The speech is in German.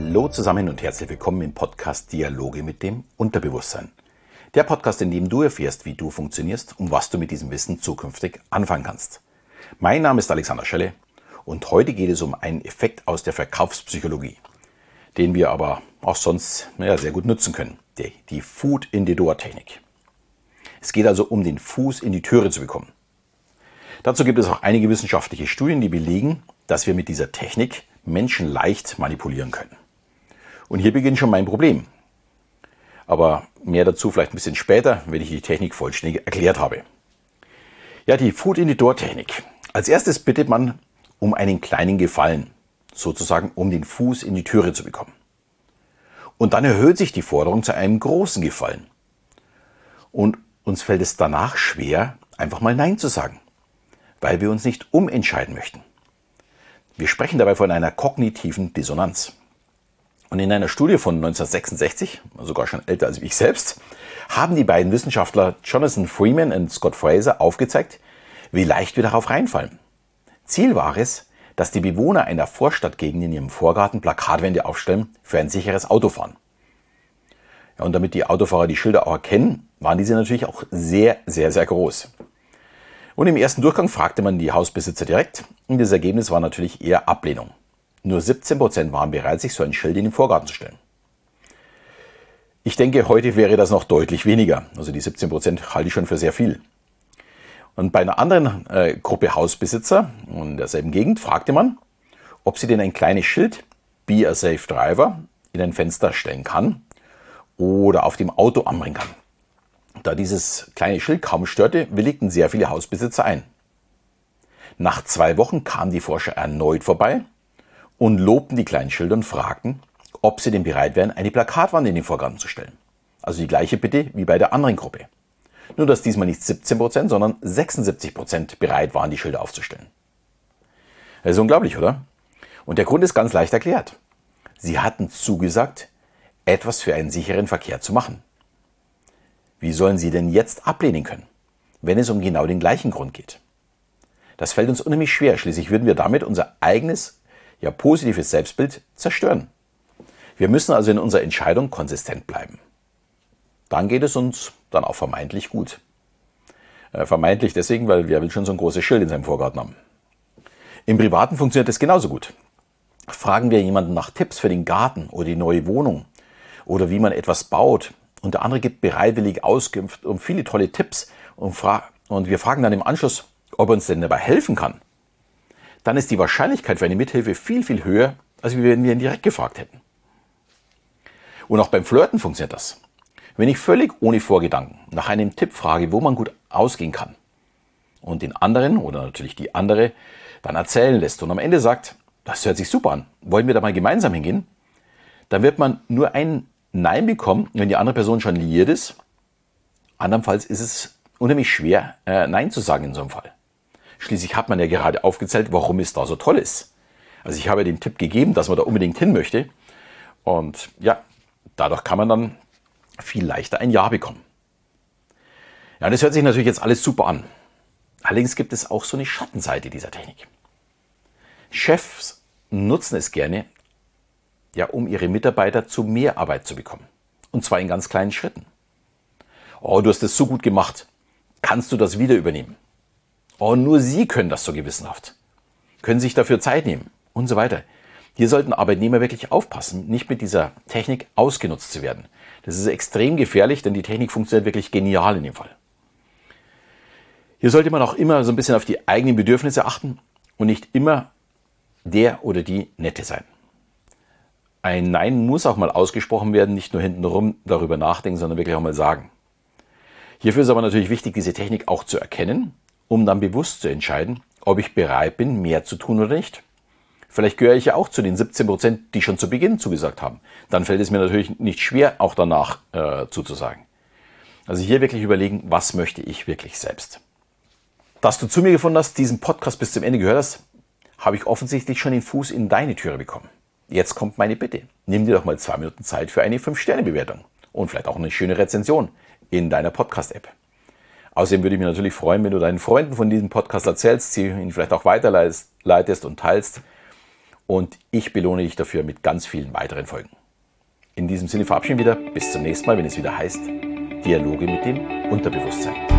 Hallo zusammen und herzlich willkommen im Podcast Dialoge mit dem Unterbewusstsein. Der Podcast, in dem du erfährst, wie du funktionierst und was du mit diesem Wissen zukünftig anfangen kannst. Mein Name ist Alexander Schelle und heute geht es um einen Effekt aus der Verkaufspsychologie, den wir aber auch sonst ja, sehr gut nutzen können, die, die Food in the Door Technik. Es geht also um den Fuß in die Türe zu bekommen. Dazu gibt es auch einige wissenschaftliche Studien, die belegen, dass wir mit dieser Technik Menschen leicht manipulieren können. Und hier beginnt schon mein Problem. Aber mehr dazu vielleicht ein bisschen später, wenn ich die Technik vollständig erklärt habe. Ja, die Food in the Door Technik. Als erstes bittet man um einen kleinen Gefallen, sozusagen um den Fuß in die Türe zu bekommen. Und dann erhöht sich die Forderung zu einem großen Gefallen. Und uns fällt es danach schwer, einfach mal Nein zu sagen, weil wir uns nicht umentscheiden möchten. Wir sprechen dabei von einer kognitiven Dissonanz. Und in einer Studie von 1966, sogar schon älter als ich selbst, haben die beiden Wissenschaftler Jonathan Freeman und Scott Fraser aufgezeigt, wie leicht wir darauf reinfallen. Ziel war es, dass die Bewohner einer Vorstadtgegend in ihrem Vorgarten Plakatwände aufstellen für ein sicheres Autofahren. Ja, und damit die Autofahrer die Schilder auch erkennen, waren diese natürlich auch sehr, sehr, sehr groß. Und im ersten Durchgang fragte man die Hausbesitzer direkt und das Ergebnis war natürlich eher Ablehnung. Nur 17% waren bereit, sich so ein Schild in den Vorgarten zu stellen. Ich denke, heute wäre das noch deutlich weniger. Also die 17% halte ich schon für sehr viel. Und bei einer anderen äh, Gruppe Hausbesitzer in derselben Gegend fragte man, ob sie denn ein kleines Schild Be a Safe Driver in ein Fenster stellen kann oder auf dem Auto anbringen kann. Da dieses kleine Schild kaum störte, willigten sehr viele Hausbesitzer ein. Nach zwei Wochen kamen die Forscher erneut vorbei und lobten die kleinen Schilder und fragten, ob sie denn bereit wären, eine Plakatwand in den Vorgarten zu stellen. Also die gleiche Bitte wie bei der anderen Gruppe. Nur dass diesmal nicht 17%, sondern 76% bereit waren, die Schilder aufzustellen. Das ist unglaublich, oder? Und der Grund ist ganz leicht erklärt. Sie hatten zugesagt, etwas für einen sicheren Verkehr zu machen. Wie sollen sie denn jetzt ablehnen können, wenn es um genau den gleichen Grund geht? Das fällt uns unheimlich schwer. Schließlich würden wir damit unser eigenes, ja positives Selbstbild zerstören. Wir müssen also in unserer Entscheidung konsistent bleiben. Dann geht es uns dann auch vermeintlich gut. Äh, vermeintlich deswegen, weil wer will schon so ein großes Schild in seinem Vorgarten haben. Im Privaten funktioniert es genauso gut. Fragen wir jemanden nach Tipps für den Garten oder die neue Wohnung oder wie man etwas baut, und der andere gibt bereitwillig Auskunft um viele tolle Tipps und, und wir fragen dann im Anschluss, ob er uns denn dabei helfen kann, dann ist die Wahrscheinlichkeit für eine Mithilfe viel, viel höher, als wenn wir ihn direkt gefragt hätten. Und auch beim Flirten funktioniert das. Wenn ich völlig ohne Vorgedanken nach einem Tipp frage, wo man gut ausgehen kann, und den anderen oder natürlich die andere dann erzählen lässt und am Ende sagt, das hört sich super an, wollen wir da mal gemeinsam hingehen, dann wird man nur einen Nein bekommen, wenn die andere Person schon liiert ist. Andernfalls ist es unheimlich schwer, äh, Nein zu sagen in so einem Fall. Schließlich hat man ja gerade aufgezählt, warum es da so toll ist. Also ich habe den Tipp gegeben, dass man da unbedingt hin möchte. Und ja, dadurch kann man dann viel leichter ein Ja bekommen. Ja, das hört sich natürlich jetzt alles super an. Allerdings gibt es auch so eine Schattenseite dieser Technik. Chefs nutzen es gerne, ja, um ihre Mitarbeiter zu mehr Arbeit zu bekommen. Und zwar in ganz kleinen Schritten. Oh, du hast das so gut gemacht. Kannst du das wieder übernehmen? Oh, nur Sie können das so gewissenhaft. Können sich dafür Zeit nehmen und so weiter. Hier sollten Arbeitnehmer wirklich aufpassen, nicht mit dieser Technik ausgenutzt zu werden. Das ist extrem gefährlich, denn die Technik funktioniert wirklich genial in dem Fall. Hier sollte man auch immer so ein bisschen auf die eigenen Bedürfnisse achten und nicht immer der oder die Nette sein ein Nein muss auch mal ausgesprochen werden, nicht nur hintenrum darüber nachdenken, sondern wirklich auch mal sagen. Hierfür ist aber natürlich wichtig, diese Technik auch zu erkennen, um dann bewusst zu entscheiden, ob ich bereit bin, mehr zu tun oder nicht. Vielleicht gehöre ich ja auch zu den 17 Prozent, die schon zu Beginn zugesagt haben. Dann fällt es mir natürlich nicht schwer, auch danach äh, zuzusagen. Also hier wirklich überlegen, was möchte ich wirklich selbst. Dass du zu mir gefunden hast, diesen Podcast bis zum Ende gehört hast, habe ich offensichtlich schon den Fuß in deine Türe bekommen. Jetzt kommt meine Bitte. Nimm dir doch mal zwei Minuten Zeit für eine 5-Sterne-Bewertung und vielleicht auch eine schöne Rezension in deiner Podcast-App. Außerdem würde ich mich natürlich freuen, wenn du deinen Freunden von diesem Podcast erzählst, sie ihn vielleicht auch weiterleitest und teilst. und ich belohne dich dafür mit ganz vielen weiteren Folgen. In diesem Sinne verabschieden wir wieder. Bis zum nächsten Mal, wenn es wieder heißt Dialoge mit dem Unterbewusstsein.